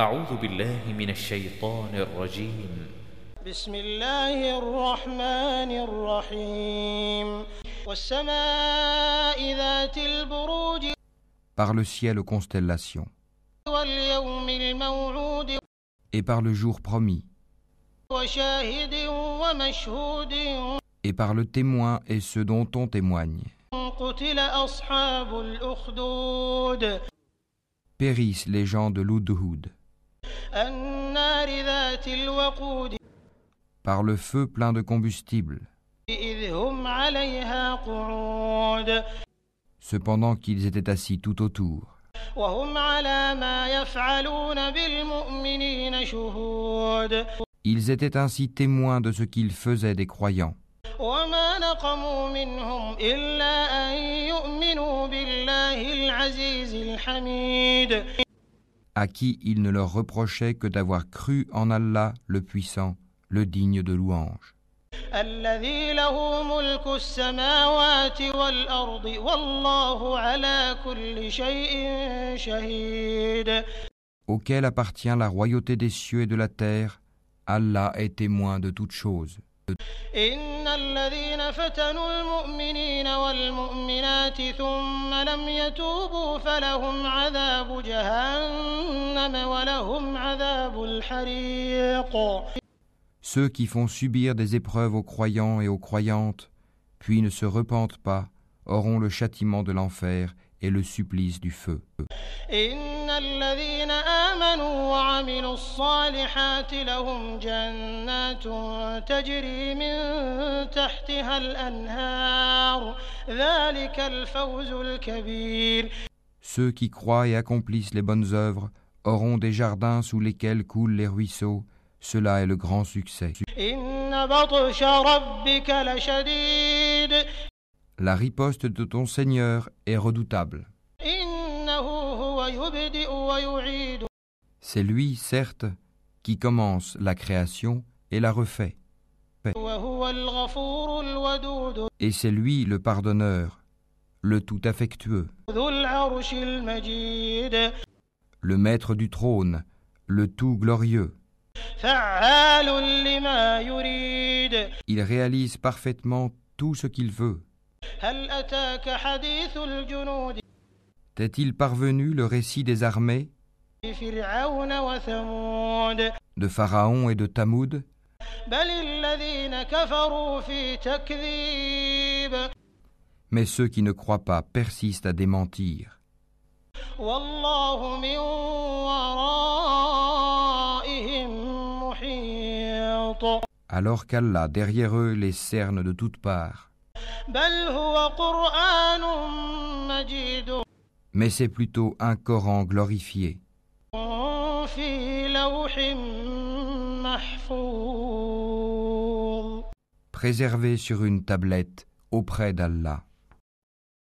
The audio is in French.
أعوذ بالله من الشيطان الرجيم بسم الله الرحمن الرحيم والسماء ذات البروج par le ciel aux constellations, واليوم الموعود et par le jour promis, وشاهد ومشهود et par le témoin et ceux dont on témoigne. قتل أصحاب الأخدود Périssent les gens de l'Oudhoud, النار ذات الوقود par le feu plein de combustible. Cependant qu'ils étaient assis tout autour. Ils étaient ainsi témoins de ce qu'ils faisaient des croyants à qui il ne leur reprochait que d'avoir cru en Allah le puissant, le digne de louange, الذي له ملك السماوات والأرض والله على كل شيء شهيد auquel appartient la royauté des cieux et de la terre. Allah est témoin de toutes choses. إن الذين فتنوا المؤمنين والمؤمنات ثم لم يتوبوا فلهم عذاب جهنم ولهم عذاب الحريق Ceux qui font subir des épreuves aux croyants et aux croyantes, puis ne se repentent pas, auront le châtiment de l'enfer et le supplice du feu. Ceux qui croient et accomplissent les bonnes œuvres auront des jardins sous lesquels coulent les ruisseaux. Cela est le grand succès. La riposte de ton Seigneur est redoutable. C'est lui, certes, qui commence la création et la refait. Et c'est lui le pardonneur, le tout affectueux. Le maître du trône, le tout glorieux. Il réalise parfaitement tout ce qu'il veut. T'est-il parvenu le récit des armées de Pharaon et de Tamoud Mais ceux qui ne croient pas persistent à démentir. Alors qu'Allah derrière eux les cerne de toutes parts. بل هو قرآن مجيد Mais c'est plutôt un Coran glorifié, في لوح محفوظ préservé sur une tablette auprès d'Allah.